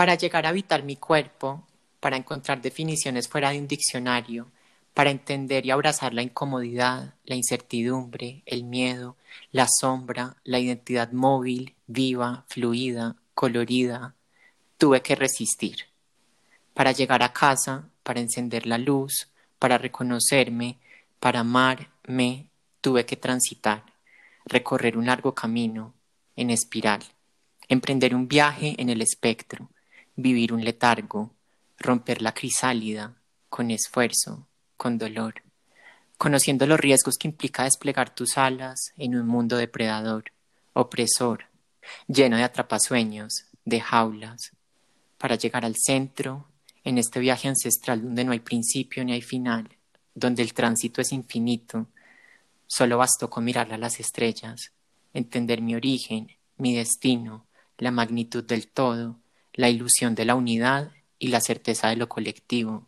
Para llegar a habitar mi cuerpo, para encontrar definiciones fuera de un diccionario, para entender y abrazar la incomodidad, la incertidumbre, el miedo, la sombra, la identidad móvil, viva, fluida, colorida, tuve que resistir. Para llegar a casa, para encender la luz, para reconocerme, para amarme, tuve que transitar, recorrer un largo camino, en espiral, emprender un viaje en el espectro, vivir un letargo, romper la crisálida, con esfuerzo, con dolor, conociendo los riesgos que implica desplegar tus alas en un mundo depredador, opresor, lleno de atrapasueños, de jaulas, para llegar al centro, en este viaje ancestral donde no hay principio ni hay final, donde el tránsito es infinito, solo bastó con mirar a las estrellas, entender mi origen, mi destino, la magnitud del todo, la ilusión de la unidad y la certeza de lo colectivo.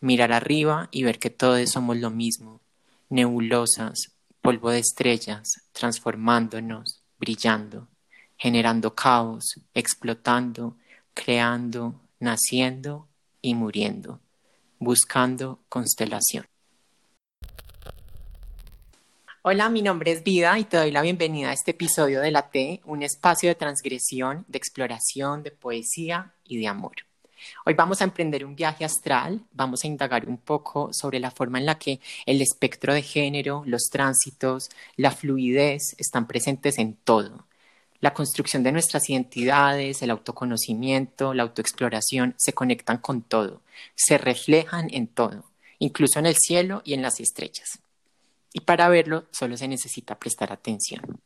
Mirar arriba y ver que todos somos lo mismo, nebulosas, polvo de estrellas, transformándonos, brillando, generando caos, explotando, creando, naciendo y muriendo, buscando constelación. Hola, mi nombre es Vida y te doy la bienvenida a este episodio de La T, un espacio de transgresión, de exploración, de poesía y de amor. Hoy vamos a emprender un viaje astral, vamos a indagar un poco sobre la forma en la que el espectro de género, los tránsitos, la fluidez están presentes en todo. La construcción de nuestras identidades, el autoconocimiento, la autoexploración se conectan con todo, se reflejan en todo, incluso en el cielo y en las estrellas y para verlo solo se necesita prestar atención.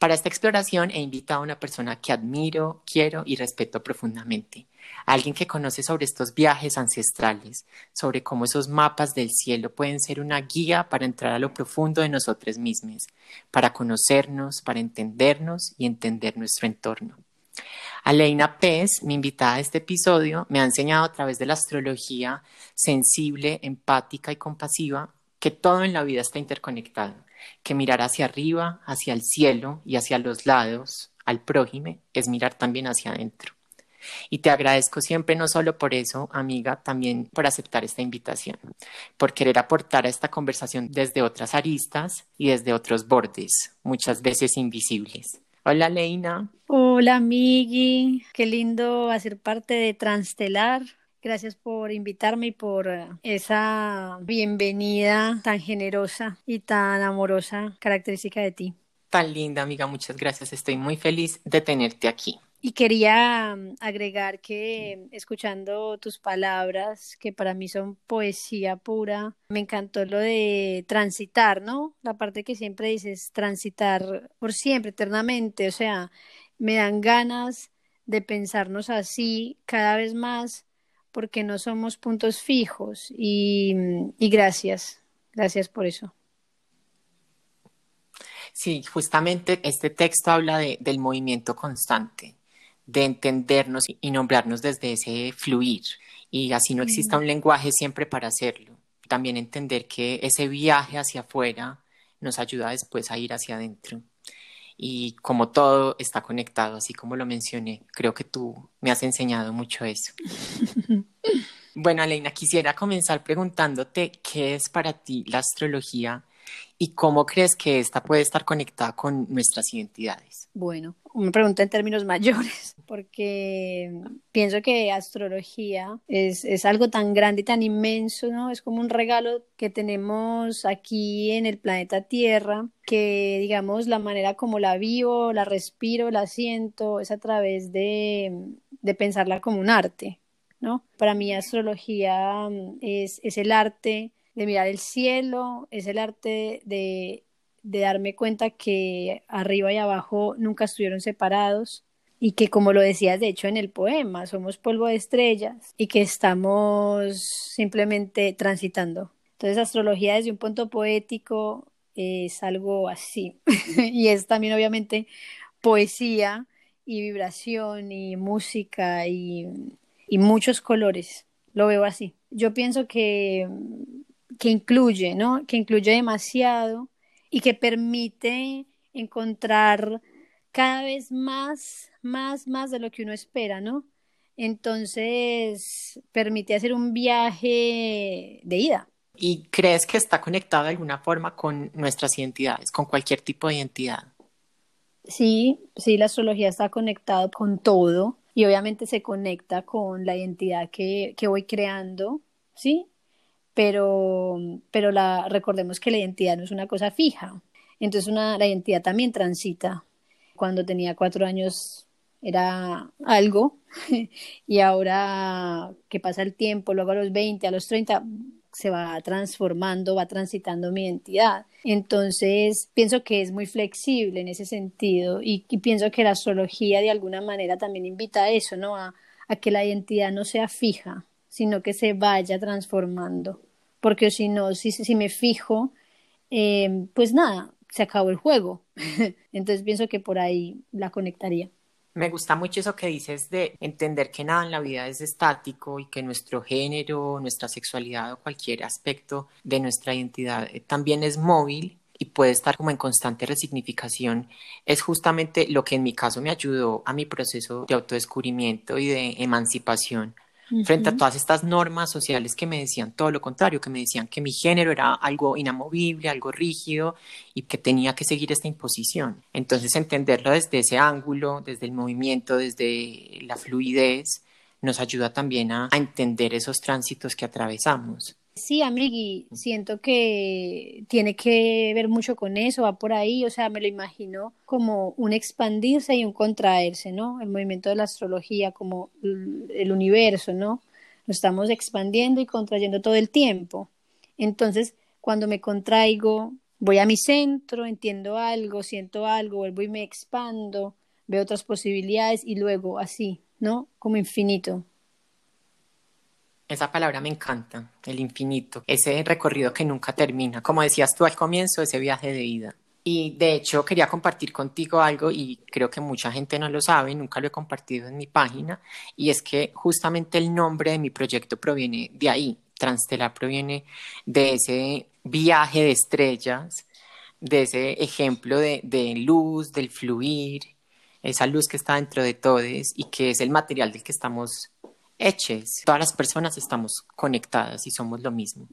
Para esta exploración he invitado a una persona que admiro, quiero y respeto profundamente, alguien que conoce sobre estos viajes ancestrales, sobre cómo esos mapas del cielo pueden ser una guía para entrar a lo profundo de nosotros mismos, para conocernos, para entendernos y entender nuestro entorno. Aleina Pez, mi invitada a este episodio, me ha enseñado a través de la astrología sensible, empática y compasiva que todo en la vida está interconectado, que mirar hacia arriba, hacia el cielo y hacia los lados, al prójime, es mirar también hacia adentro. Y te agradezco siempre, no solo por eso, amiga, también por aceptar esta invitación, por querer aportar a esta conversación desde otras aristas y desde otros bordes, muchas veces invisibles. Hola, Leina. Hola, Migi. Qué lindo hacer parte de Transtelar, Gracias por invitarme y por eh, esa bienvenida tan generosa y tan amorosa característica de ti. Tan linda, amiga, muchas gracias. Estoy muy feliz de tenerte aquí. Y quería mm, agregar que escuchando tus palabras, que para mí son poesía pura, me encantó lo de transitar, ¿no? La parte que siempre dices, transitar por siempre, eternamente. O sea, me dan ganas de pensarnos así cada vez más porque no somos puntos fijos y, gracias, gracias por eso. Sí, justamente este texto habla del movimiento constante, de entendernos y nombrarnos desde ese fluir y así no exista un lenguaje siempre para hacerlo. También entender que ese viaje hacia afuera nos ayuda después a ir hacia adentro y como todo está conectado, así como lo mencioné, creo que tú me has enseñado mucho eso. bueno, Aleina, quisiera comenzar preguntándote qué es para ti la astrología y cómo crees que esta puede estar conectada con nuestras identidades. Bueno, me pregunta en términos mayores, porque pienso que astrología es, es, algo tan grande y tan inmenso, ¿no? Es como un regalo que tenemos aquí en el planeta Tierra, que digamos la manera como la vivo, la respiro, la siento, es a través de, de pensarla como un arte, ¿no? Para mí astrología es, es el arte de mirar el cielo, es el arte de de darme cuenta que arriba y abajo nunca estuvieron separados y que como lo decías de hecho en el poema, somos polvo de estrellas y que estamos simplemente transitando. Entonces astrología desde un punto poético es algo así y es también obviamente poesía y vibración y música y, y muchos colores. Lo veo así. Yo pienso que, que incluye, ¿no? Que incluye demasiado y que permite encontrar cada vez más, más, más de lo que uno espera, ¿no? Entonces, permite hacer un viaje de ida. ¿Y crees que está conectado de alguna forma con nuestras identidades, con cualquier tipo de identidad? Sí, sí, la astrología está conectada con todo y obviamente se conecta con la identidad que, que voy creando, ¿sí? Pero, pero la, recordemos que la identidad no es una cosa fija. Entonces una, la identidad también transita. Cuando tenía cuatro años era algo y ahora que pasa el tiempo, luego a los 20, a los 30, se va transformando, va transitando mi identidad. Entonces, pienso que es muy flexible en ese sentido y, pienso que la astrología de alguna manera también invita a eso, ¿no? A, que la identidad no sea fija, sino que se vaya transformando. Porque si no, si, me fijo, eh, pues nada, se acabó el juego. Entonces pienso que por ahí la conectaría. Me gusta mucho eso que dices de entender que nada en la vida es estático y que nuestro género, nuestra sexualidad o cualquier aspecto de nuestra identidad eh, también es móvil y puede estar como en constante resignificación, es justamente lo que en mi caso me ayudó a mi proceso de autodescubrimiento y de emancipación frente a todas estas normas sociales que me decían todo lo contrario, que me decían que mi género era algo inamovible, algo rígido y que tenía que seguir esta imposición. Entonces entenderlo desde ese ángulo, desde el movimiento, desde la fluidez, nos ayuda también a, a entender esos tránsitos que atravesamos. Sí, Amigui, siento que tiene que ver mucho con eso, va por ahí, o sea, me lo imagino como un expandirse y un contraerse, ¿no? El movimiento de la astrología, como el universo, ¿no? Lo estamos expandiendo y contrayendo todo el tiempo. Entonces, cuando me contraigo, voy a mi centro, entiendo algo, siento algo, vuelvo y me expando, veo otras posibilidades y luego así, ¿no? Como infinito. Esa palabra me encanta, el infinito, ese recorrido que nunca termina, como decías tú al comienzo, ese viaje de vida. Y de hecho quería compartir contigo algo y creo que mucha gente no lo sabe, nunca lo he compartido en mi página, y es que justamente el nombre de mi proyecto proviene de ahí. Transtelar proviene de ese viaje de estrellas, de ese ejemplo de, de luz, del fluir, esa luz que está dentro de todos y que es el material del que estamos eches. Todas las personas estamos conectadas y somos lo mismo.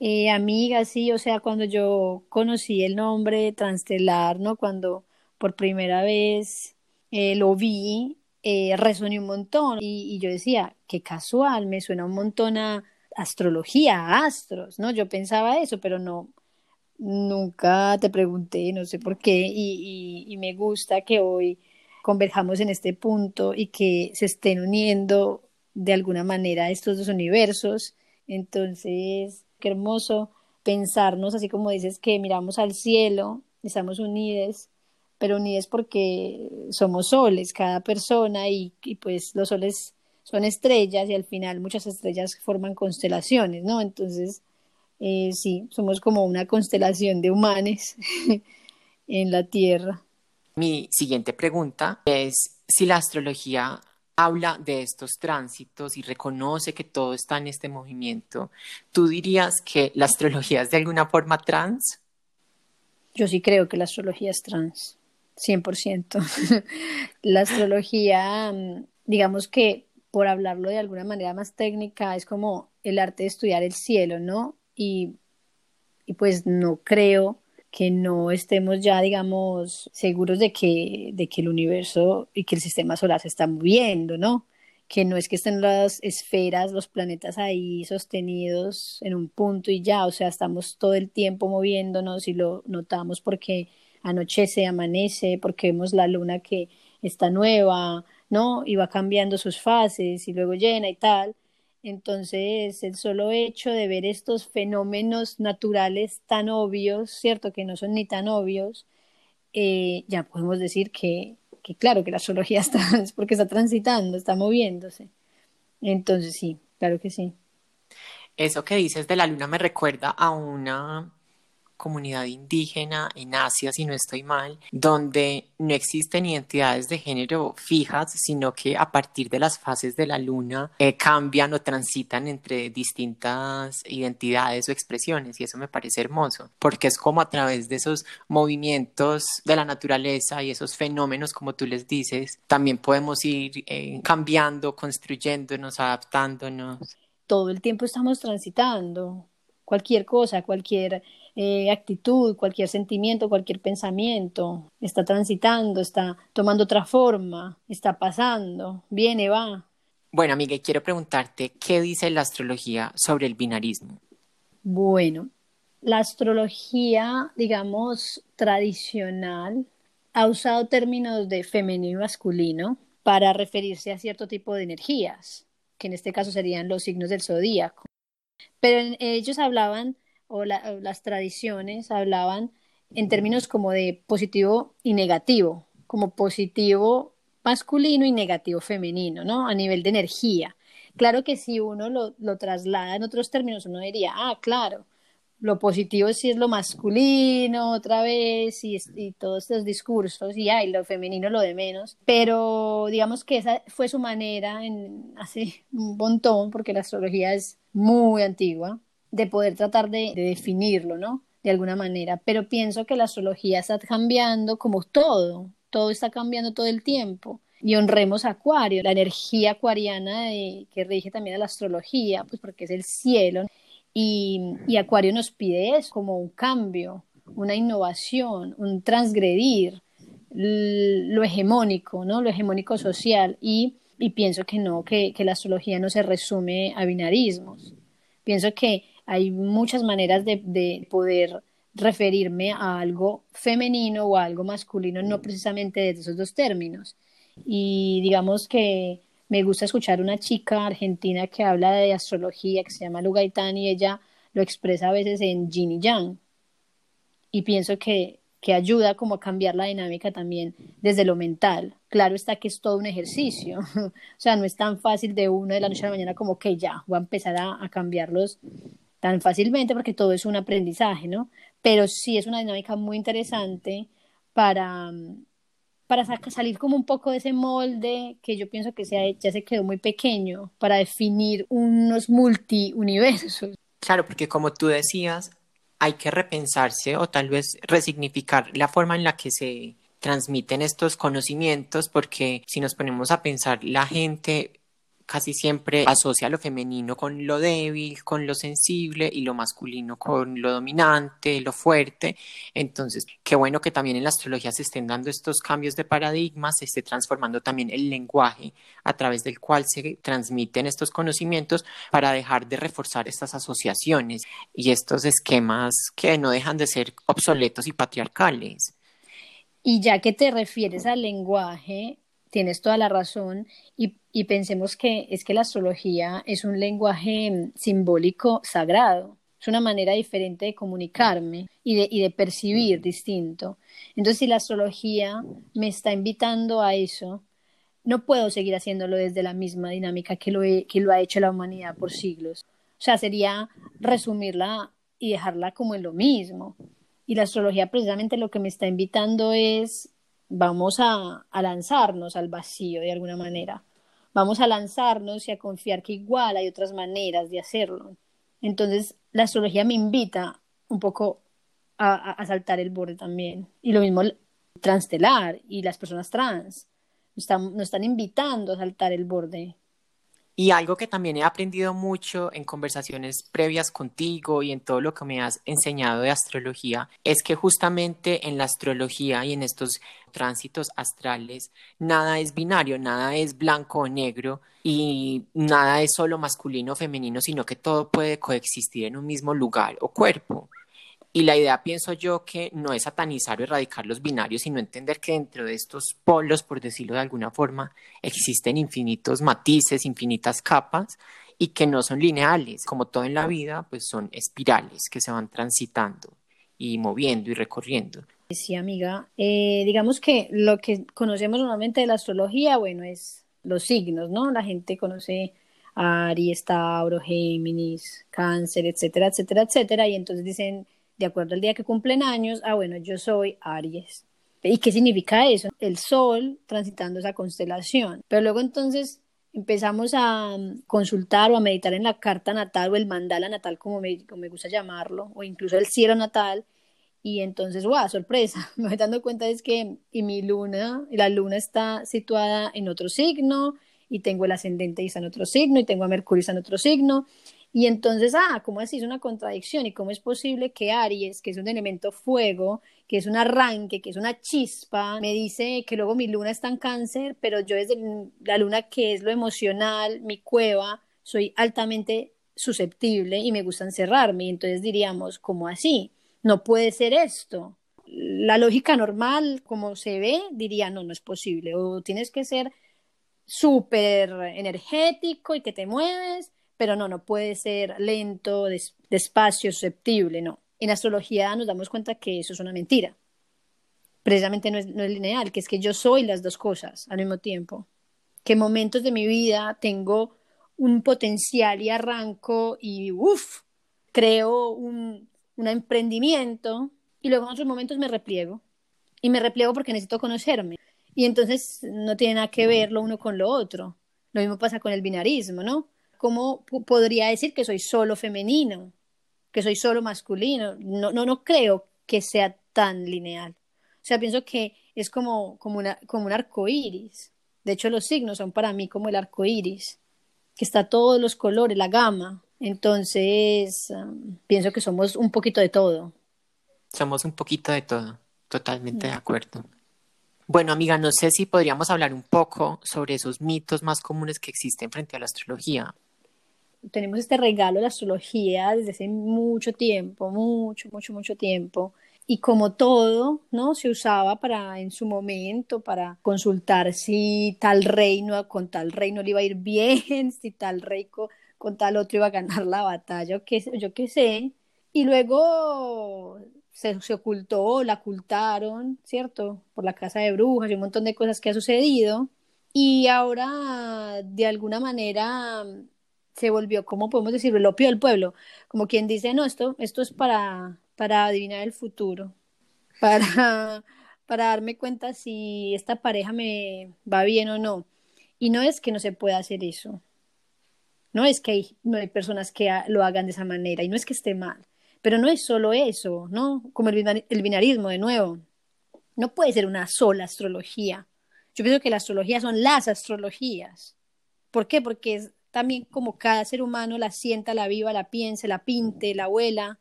Eh, amiga, sí, o sea, cuando yo conocí el nombre Transtelar, ¿no? Cuando por primera vez eh, lo vi, eh, resoné un montón y, yo decía, qué casual, me suena un montón a astrología, a astros, ¿no? Yo pensaba eso, pero no, nunca te pregunté, no sé por qué, y, y me gusta que hoy converjamos en este punto y que se estén uniendo de alguna manera estos dos universos. Entonces, qué hermoso pensarnos, así como dices que miramos al cielo, estamos unidos, pero unidos porque somos soles, cada persona, y, pues los soles son estrellas y al final muchas estrellas forman constelaciones, ¿no? Entonces, eh, sí, somos como una constelación de humanes en la Tierra. Mi siguiente pregunta es si la astrología habla de estos tránsitos y reconoce que todo está en este movimiento, ¿tú dirías que la astrología es de alguna forma trans? Yo sí creo que la astrología es trans, 100%. la astrología, digamos que por hablarlo de alguna manera más técnica, es como el arte de estudiar el cielo, ¿no? Y, y pues no creo que no estemos ya, digamos, seguros de que, de que el universo y que el sistema solar se está moviendo, ¿no? Que no es que estén las esferas, los planetas ahí sostenidos en un punto y ya, o sea, estamos todo el tiempo moviéndonos y lo notamos porque anochece, amanece, porque vemos la luna que está nueva, ¿no? Y va cambiando sus fases y luego llena y tal. Entonces, el solo hecho de ver estos fenómenos naturales tan obvios, ¿cierto? Que no son ni tan obvios, eh, ya podemos decir que, que, claro, que la astrología está, es porque está transitando, está moviéndose. Entonces, sí, claro que sí. Eso que dices de la luna me recuerda a una comunidad indígena en Asia, si no estoy mal, donde no existen identidades de género fijas, sino que a partir de las fases de la luna eh, cambian o transitan entre distintas identidades o expresiones y eso me parece hermoso, porque es como a través de esos movimientos de la naturaleza y esos fenómenos, como tú les dices, también podemos ir eh, cambiando, construyéndonos, adaptándonos. Todo el tiempo estamos transitando, cualquier cosa, cualquier eh, actitud, cualquier sentimiento, cualquier pensamiento, está transitando, está tomando otra forma, está pasando, viene, va. Bueno, amiga, quiero preguntarte, ¿qué dice la astrología sobre el binarismo? Bueno, la astrología, digamos, tradicional, ha usado términos de femenino y masculino para referirse a cierto tipo de energías, que en este caso serían los signos del zodíaco. Pero ellos hablaban, o, las tradiciones hablaban en términos como de positivo y negativo, como positivo masculino y negativo femenino, ¿no? A nivel de energía. Claro que si uno lo, lo traslada en otros términos, uno diría, ah, claro, lo positivo sí es lo masculino otra vez y, y, todos estos discursos y ay, lo femenino lo de menos, pero digamos que esa fue su manera en, hace un montón, porque la astrología es muy antigua, de poder tratar de, de definirlo, ¿no? De alguna manera, pero pienso que la astrología está cambiando como todo, todo está cambiando todo el tiempo y honremos a Acuario, la energía acuariana que rige también a la astrología, pues porque es el cielo y, y Acuario nos pide eso, como un cambio, una innovación, un transgredir lo hegemónico, ¿no? Lo hegemónico social y, y pienso que no, que, que, la astrología no se resume a binarismos. Pienso que hay muchas maneras de, de poder referirme a algo femenino o a algo masculino, no precisamente desde esos dos términos. Y digamos que me gusta escuchar una chica argentina que habla de astrología, que se llama Lugaitán, y ella lo expresa a veces en yin y yang. Y pienso que, que ayuda como a cambiar la dinámica también desde lo mental. Claro está que es todo un ejercicio. o sea, no es tan fácil de uno de la noche a la mañana como que ya, voy a empezar a, a cambiarlos tan fácilmente porque todo es un aprendizaje, ¿no? Pero sí es una dinámica muy interesante para, para salir como un poco de ese molde que yo pienso que ya se quedó muy pequeño para definir unos multiuniversos. Claro, porque como tú decías, hay que repensarse o tal vez resignificar la forma en la que se transmiten estos conocimientos, porque si nos ponemos a pensar, la gente casi siempre asocia lo femenino con lo débil, con lo sensible y lo masculino con lo dominante, lo fuerte. Entonces, qué bueno que también en la astrología se estén dando estos cambios de paradigmas, se esté transformando también el lenguaje a través del cual se transmiten estos conocimientos para dejar de reforzar estas asociaciones y estos esquemas que no dejan de ser obsoletos y patriarcales. Y ya que te refieres al lenguaje, tienes toda la razón y, y, pensemos que es que la astrología es un lenguaje mm, simbólico sagrado, es una manera diferente de comunicarme y de, y de percibir distinto. Entonces, si la astrología me está invitando a eso, no puedo seguir haciéndolo desde la misma dinámica que lo, que lo ha hecho la humanidad por siglos. O sea, sería resumirla y dejarla como en lo mismo. Y la astrología precisamente lo que me está invitando es vamos a, lanzarnos al vacío de alguna manera. Vamos a lanzarnos y a confiar que igual hay otras maneras de hacerlo. Entonces, la astrología me invita un poco a, a, saltar el borde también. Y lo mismo transtelar y las personas trans. Están, nos están invitando a saltar el borde. Y algo que también he aprendido mucho en conversaciones previas contigo y en todo lo que me has enseñado de astrología es que justamente en la astrología y en estos tránsitos astrales nada es binario, nada es blanco o negro y nada es solo masculino o femenino, sino que todo puede coexistir en un mismo lugar o cuerpo. Y la idea, pienso yo, que no es satanizar o erradicar los binarios, sino entender que dentro de estos polos, por decirlo de alguna forma, existen infinitos matices, infinitas capas y que no son lineales. Como todo en la vida, pues son espirales que se van transitando y moviendo y recorriendo. Sí, amiga. Eh, digamos que lo que conocemos normalmente de la astrología, bueno, es los signos, ¿no? La gente conoce Aries, Tauro, Géminis, Cáncer, etcétera, etcétera, etcétera, y entonces dicen de acuerdo al día que cumplen años, ah, bueno, yo soy Aries. ¿Y qué significa eso? El sol transitando esa constelación. Pero luego entonces empezamos a mm, consultar o a meditar en la carta natal o el mandala natal, como me, gusta llamarlo, o incluso el cielo natal. Y entonces, ¡guau! Sorpresa, me voy dando cuenta es que y mi luna, la luna está situada en otro signo, y tengo el ascendente y está en otro signo, y tengo a Mercurio y está en otro signo, y entonces, ah, ¿cómo así? Es una contradicción. ¿Y cómo es posible que Aries, que es un elemento fuego, que es un arranque, que es una chispa, me dice que luego mi luna está en cáncer, pero yo desde la luna que es lo emocional, mi cueva, soy altamente susceptible y me gusta encerrarme. Y entonces diríamos, ¿cómo así? No puede ser esto. La lógica normal, como se ve, diría, no, no es posible. O tienes que ser súper energético y que te mueves pero no, no puede ser lento, despacio, susceptible, no. En astrología nos damos cuenta que eso es una mentira. Precisamente no es, no es lineal, que es que yo soy las dos cosas al mismo tiempo. Que momentos de mi vida tengo un potencial y arranco y uff, creo un, un emprendimiento y luego en otros momentos me repliego. Y me repliego porque necesito conocerme. Y entonces no tiene nada que ver lo uno con lo otro. Lo mismo pasa con el binarismo, ¿no? ¿Cómo podría decir que soy solo femenino? Que soy solo masculino. No, no, no creo que sea tan lineal. O sea, pienso que es como, como, una, como un arco iris. De hecho, los signos son para mí como el arco iris, que está todos los colores, la gama. Entonces, um, pienso que somos un poquito de todo. Somos un poquito de todo, totalmente de acuerdo. Bueno, amiga, no sé si podríamos hablar un poco sobre esos mitos más comunes que existen frente a la astrología tenemos este regalo de la astrología desde hace mucho tiempo, mucho, mucho, mucho tiempo. Y como todo, ¿no? Se usaba para, en su momento, para consultar si tal reino con tal reino le iba a ir bien, si tal rey con, tal otro iba a ganar la batalla, o qué, yo qué sé. Y luego se, se, ocultó, la ocultaron, ¿cierto? Por la casa de brujas y un montón de cosas que ha sucedido. Y ahora, de alguna manera, se volvió, como podemos decir, el opio del pueblo, como quien dice, no, esto, esto es para, para adivinar el futuro, para, para darme cuenta si esta pareja me va bien o no. Y no es que no se pueda hacer eso, no es que hay, no hay personas que lo hagan de esa manera y no es que esté mal, pero no es solo eso, ¿no? Como el, el binarismo, de nuevo, no puede ser una sola astrología. Yo pienso que la astrología son las astrologías. ¿Por qué? Porque es también como cada ser humano la sienta, la viva, la piense, la pinte, la abuela,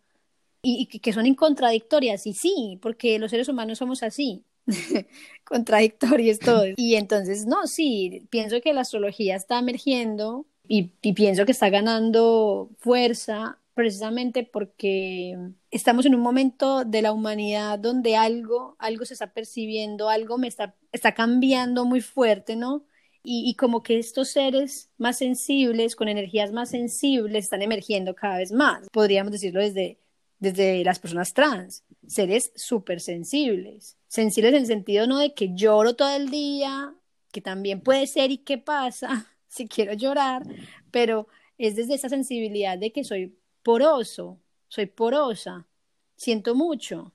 y, que son incontradictorias, y sí, porque los seres humanos somos así, contradictorios todos. Y entonces, no, sí, pienso que la astrología está emergiendo y, y pienso que está ganando fuerza precisamente porque estamos en un momento de la humanidad donde algo, algo se está percibiendo, algo me está, está cambiando muy fuerte, ¿no? Y, como que estos seres más sensibles, con energías más sensibles, están emergiendo cada vez más. Podríamos decirlo desde, desde las personas trans, seres súper sensibles. Sensibles en el sentido no de que lloro todo el día, que también puede ser y qué pasa si quiero llorar, pero es desde esa sensibilidad de que soy poroso, soy porosa, siento mucho,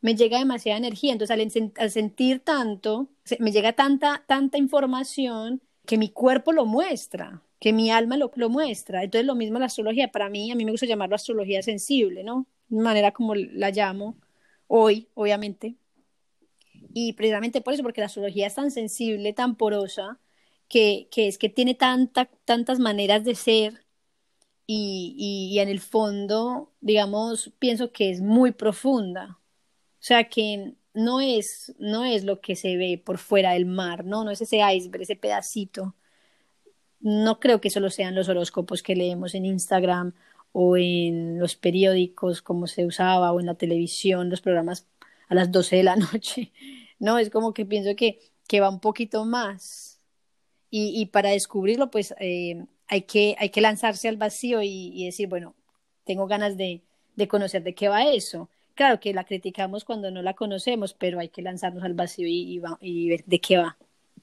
me llega demasiada energía. Entonces, al, sentir tanto, me llega tanta, tanta información que mi cuerpo lo muestra, que mi alma lo, lo muestra. Entonces, lo mismo la astrología. Para mí, a mí me gusta llamarlo astrología sensible, ¿no? De manera como la llamo hoy, obviamente. Y precisamente por eso, porque la astrología es tan sensible, tan porosa, que, que es que tiene tanta, tantas maneras de ser y, y, en el fondo, digamos, pienso que es muy profunda. Sea que no es, no es lo que se ve por fuera del mar, ¿no? No es ese iceberg, ese pedacito. No creo que solo sean los horóscopos que leemos en Instagram o en los periódicos como se usaba o en la televisión, los programas a las 12 de la noche. No, es como que pienso que, que va un poquito más. Y, y para descubrirlo, pues eh, hay, que, hay que lanzarse al vacío y, y decir, bueno, tengo ganas de, de conocer de qué va eso claro que la criticamos cuando no la conocemos, pero hay que lanzarnos al vacío y, ver de qué va.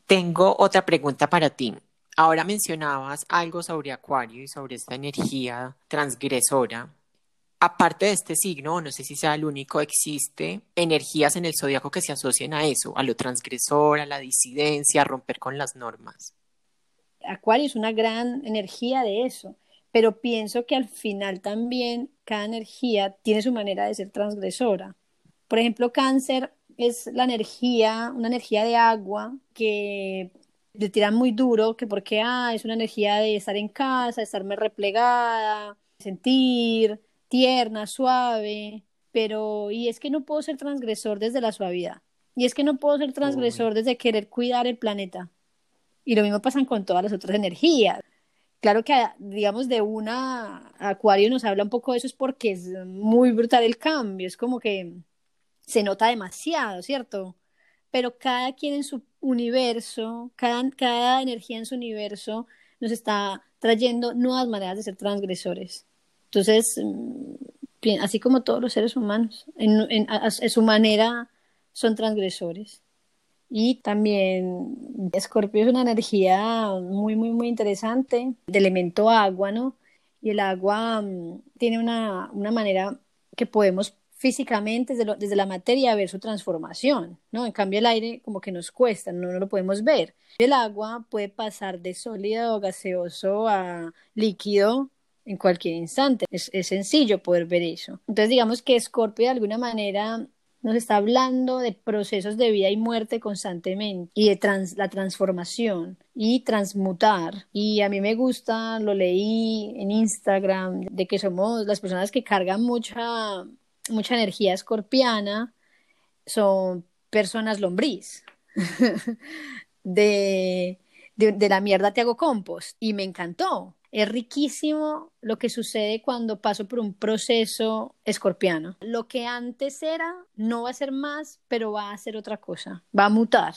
Tengo otra pregunta para ti. Ahora mencionabas algo sobre Acuario y sobre esta energía transgresora. aparte de este signo, no sé si sea el único, existe energías en el zodiaco que se asocian a eso, a lo transgresor, a la disidencia, a romper con las normas. Acuario es una gran energía de eso, pero pienso que al final también cada energía tiene su manera de ser transgresora. Por ejemplo, cáncer es la energía, una energía de agua que le tiran muy duro, que porque ah, es una energía de estar en casa, de estarme replegada, sentir, tierna, suave, pero y es que no puedo ser transgresor desde la suavidad. Y es que no puedo ser transgresor desde querer cuidar el planeta. Y lo mismo pasa con todas las otras energías. Claro que, digamos, de una Acuario nos habla un poco de eso, es porque es muy brutal el cambio, es como que se nota demasiado, ¿cierto? Pero cada quien en su universo, cada, cada energía en su universo nos está trayendo nuevas maneras de ser transgresores. Entonces, mm, así como todos los seres humanos, en, su manera son transgresores. Y también Escorpio es una energía muy, muy, muy interesante, de elemento agua, ¿no? Y el agua mm, tiene una, una manera que podemos físicamente desde, desde, la materia ver su transformación, ¿no? En cambio el aire como que nos cuesta, no, no lo podemos ver. El agua puede pasar de sólido gaseoso a líquido en cualquier instante. Es, sencillo poder ver eso. Entonces, digamos que Scorpio de alguna manera nos está hablando de procesos de vida y muerte constantemente y de la transformación y transmutar. Y a mí me gusta, lo leí en Instagram, de que somos las personas que cargan mucha, mucha energía escorpiana, son personas lombriz. de, de, de la mierda te hago compost y me encantó es riquísimo lo que sucede cuando paso por un proceso escorpiano. Lo que antes era no va a ser más, pero va a ser otra cosa, va a mutar.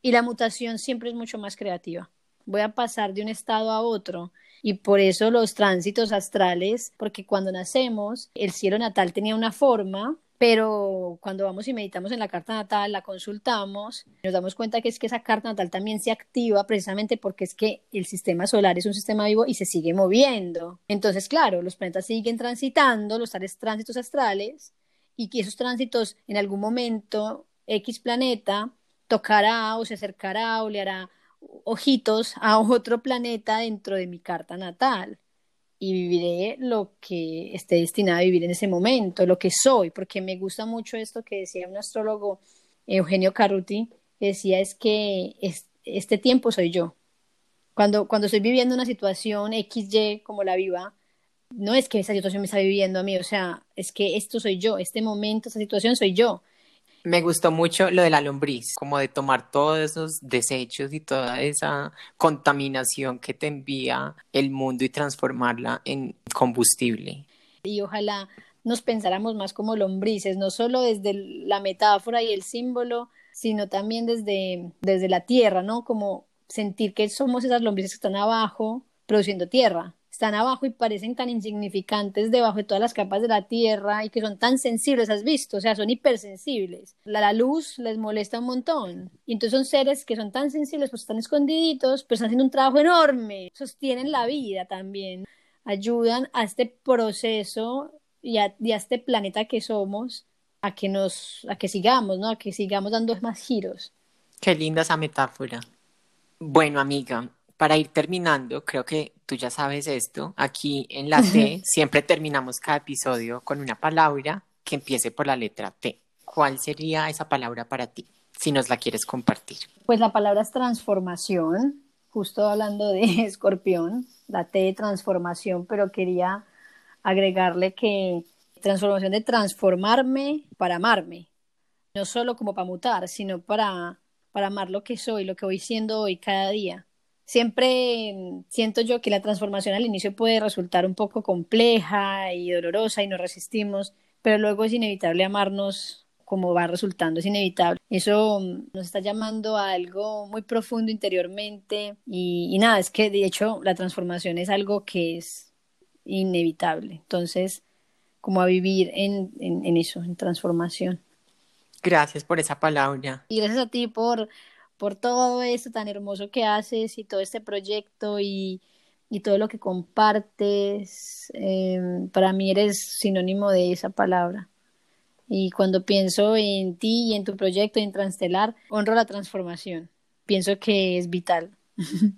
Y la mutación siempre es mucho más creativa. Voy a pasar de un estado a otro y por eso los tránsitos astrales, porque cuando nacemos el cielo natal tenía una forma pero cuando vamos y meditamos en la carta natal, la consultamos, nos damos cuenta que es que esa carta natal también se activa precisamente porque es que el sistema solar es un sistema vivo y se sigue moviendo. Entonces, claro, los planetas siguen transitando, los tales tránsitos astrales, y que esos tránsitos en algún momento X planeta tocará o se acercará o le hará ojitos a otro planeta dentro de mi carta natal y viviré lo que esté destinado a vivir en ese momento, lo que soy, porque me gusta mucho esto que decía un astrólogo, Eugenio Carruti, decía es que este tiempo soy yo. Cuando, cuando estoy viviendo una situación XY como la viva, no es que esa situación me está viviendo a mí, o sea, es que esto soy yo, este momento, esta situación soy yo. Me gustó mucho lo de la lombriz, como de tomar todos esos desechos y toda esa contaminación que te envía el mundo y transformarla en combustible. Y ojalá nos pensáramos más como lombrices, no solo desde la metáfora y el símbolo, sino también desde, desde la tierra, ¿no? Como sentir que somos esas lombrices que están abajo produciendo tierra están abajo y parecen tan insignificantes debajo de todas las capas de la Tierra y que son tan sensibles, ¿has visto? O sea, son hipersensibles. La, la luz les molesta un montón. Y entonces son seres que son tan sensibles, pues están escondiditos, pero están haciendo un trabajo enorme. Sostienen la vida también. Ayudan a este proceso y a, y a este planeta que somos a que nos, a que sigamos, ¿no? A que sigamos dando más giros. Qué linda esa metáfora. Bueno, amiga, para ir terminando, creo que tú ya sabes esto, aquí en la T siempre terminamos cada episodio con una palabra que empiece por la letra T. ¿Cuál sería esa palabra para ti, si nos la quieres compartir? Pues la palabra es transformación, justo hablando de escorpión, la T de transformación, pero quería agregarle que transformación de transformarme para amarme, no solo como para mutar, sino para, para amar lo que soy, lo que voy siendo hoy cada día siempre siento yo que la transformación al inicio puede resultar un poco compleja y dolorosa y nos resistimos, pero luego es inevitable amarnos como va resultando, es inevitable. Eso mm, nos está llamando a algo muy profundo interiormente y, nada, es que de hecho la transformación es algo que es inevitable. Entonces, como a vivir en, en eso, en transformación. Gracias por esa palabra. Y gracias a ti por por todo esto tan hermoso que haces y todo este proyecto y y todo lo que compartes. Em, para mí eres sinónimo de esa palabra. Y cuando pienso en ti y en tu proyecto en Transtelar, honro la transformación. Pienso que es vital.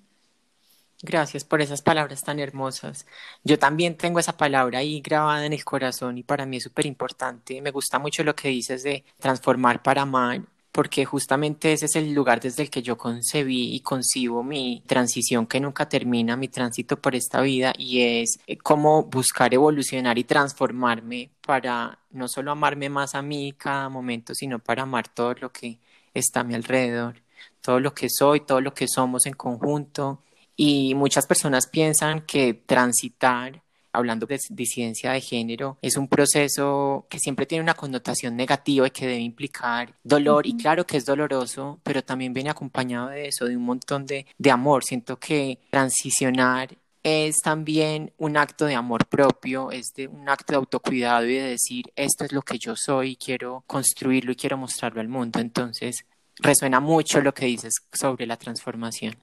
Gracias por esas palabras tan hermosas. Yo también tengo esa palabra ahí grabada en el corazón y para mí es súper importante. Me gusta mucho lo que dices de transformar para amar, porque justamente ese es el lugar desde el que yo concebí y concibo mi transición que nunca termina, mi tránsito por esta vida y es eh, cómo buscar evolucionar y transformarme para no solo amarme más a mí cada momento, sino para amar todo lo que está a mi alrededor, todo lo que soy, todo lo que somos en conjunto. Y muchas personas piensan que transitar, hablando de disidencia de género, es un proceso que siempre tiene una connotación negativa y que debe implicar dolor. Y claro que es doloroso, pero también viene acompañado de eso, de un montón de, de amor. Siento que transicionar es también un acto de amor propio, es de un acto de autocuidado y de decir, esto es lo que yo soy, quiero construirlo y quiero mostrarlo al mundo. Entonces, resuena mucho lo que dices sobre la transformación.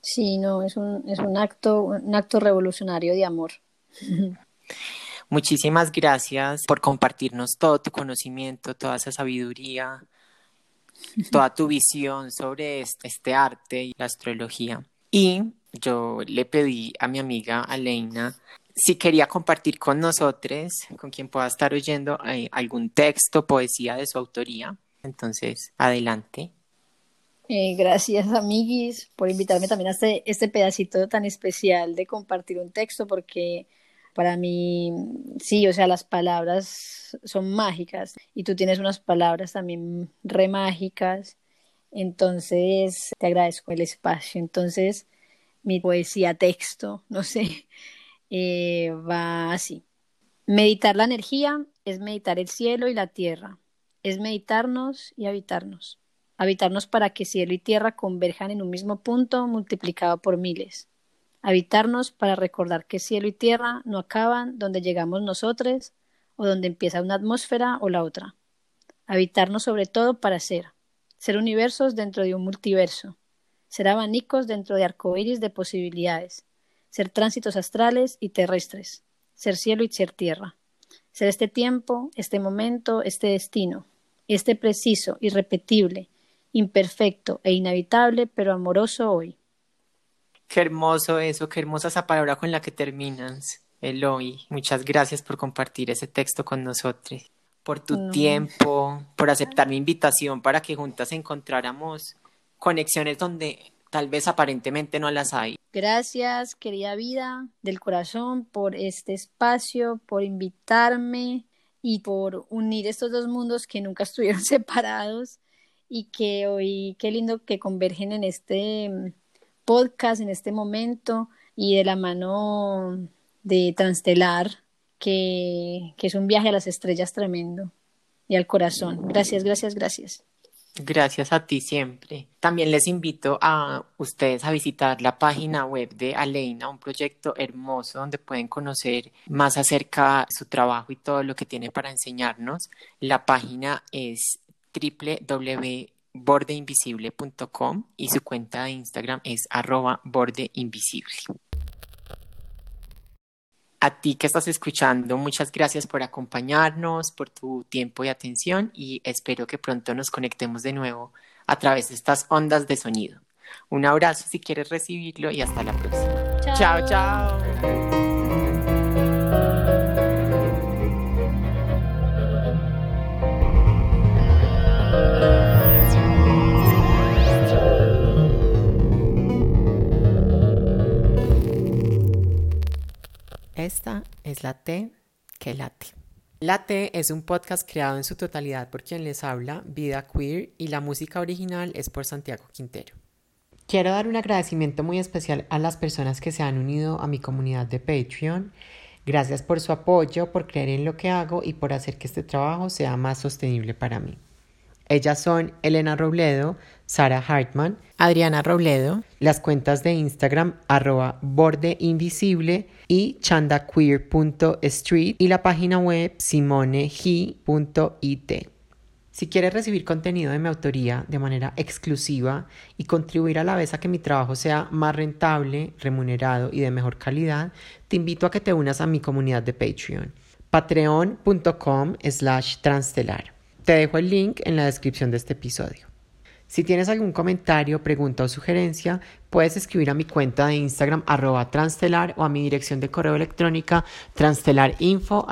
Sí, no, es un, es un acto, un acto revolucionario de amor. Muchísimas gracias por compartirnos todo tu conocimiento, toda esa sabiduría, toda tu visión sobre este arte y la astrología. Y yo le pedí a mi amiga Aleina si quería compartir con nosotros, con quien pueda estar oyendo, eh, algún texto, poesía de su autoría. Entonces, adelante. Eh, gracias, amiguis, por invitarme también a este, este pedacito tan especial de compartir un texto, porque para mí, sí, o sea, las palabras son mágicas y tú tienes unas palabras también re mágicas. Entonces, te agradezco el espacio. Entonces, mi poesía texto, no sé, eh, va así. Meditar la energía es meditar el cielo y la tierra, es meditarnos y habitarnos habitarnos para que cielo y tierra converjan en un mismo punto multiplicado por miles, habitarnos para recordar que cielo y tierra no acaban donde llegamos nosotros o donde empieza una atmósfera o la otra, habitarnos sobre todo para ser, ser universos dentro de un multiverso, ser abanicos dentro de arcoíris de posibilidades, ser tránsitos astrales y terrestres, ser cielo y ser tierra, ser este tiempo, este momento, este destino, este preciso, irrepetible, imperfecto e inhabitable, pero amoroso hoy. Qué hermoso eso, qué hermosa esa palabra con la que terminas, el hoy. Muchas gracias por compartir ese texto con nosotros, por tu tiempo, por aceptar mi invitación para que juntas encontráramos conexiones donde tal vez aparentemente no las hay. Gracias, querida vida del corazón, por este espacio, por invitarme y por unir estos dos mundos que nunca estuvieron separados y que hoy qué lindo que convergen en este mm, podcast, en este momento y de la mano de Transtelar, que, que es un viaje a las estrellas tremendo y al corazón. Gracias, gracias, gracias. Gracias a ti siempre. También les invito a ustedes a visitar la página web de Aleina, un proyecto hermoso donde pueden conocer más acerca de su trabajo y todo lo que tiene para enseñarnos. La página es www.bordeinvisible.com y su cuenta de Instagram es arroba bordeinvisible. A ti que estás escuchando, muchas gracias por acompañarnos, por tu tiempo y atención y espero que pronto nos conectemos de nuevo a través de estas ondas de sonido. Un abrazo si quieres recibirlo y hasta la próxima. chao. chao. Esta es la T que late. La T es un podcast creado en su totalidad por quien les habla, Vida Queer, y la música original es por Santiago Quintero. Quiero dar un agradecimiento muy especial a las personas que se han unido a mi comunidad de Patreon. Gracias por su apoyo, por creer en lo que hago y por hacer que este trabajo sea más sostenible para mí. Ellas son Elena Robledo, Sara Hartman, Adriana Robledo, las cuentas de Instagram arroba borde invisible y chandaqueer.street y la página web simoneji.it. Si quieres recibir contenido de mi autoría de manera exclusiva y contribuir a la vez a que mi trabajo sea más rentable, remunerado y de mejor calidad, te invito a que te unas a mi comunidad de Patreon, patreon.com slash transtelar. Te dejo el link en la descripción de este episodio. Si tienes algún comentario, pregunta o sugerencia, puedes escribir a mi cuenta de Instagram arroba transtelar o a mi dirección de correo electrónica transtelarinfo.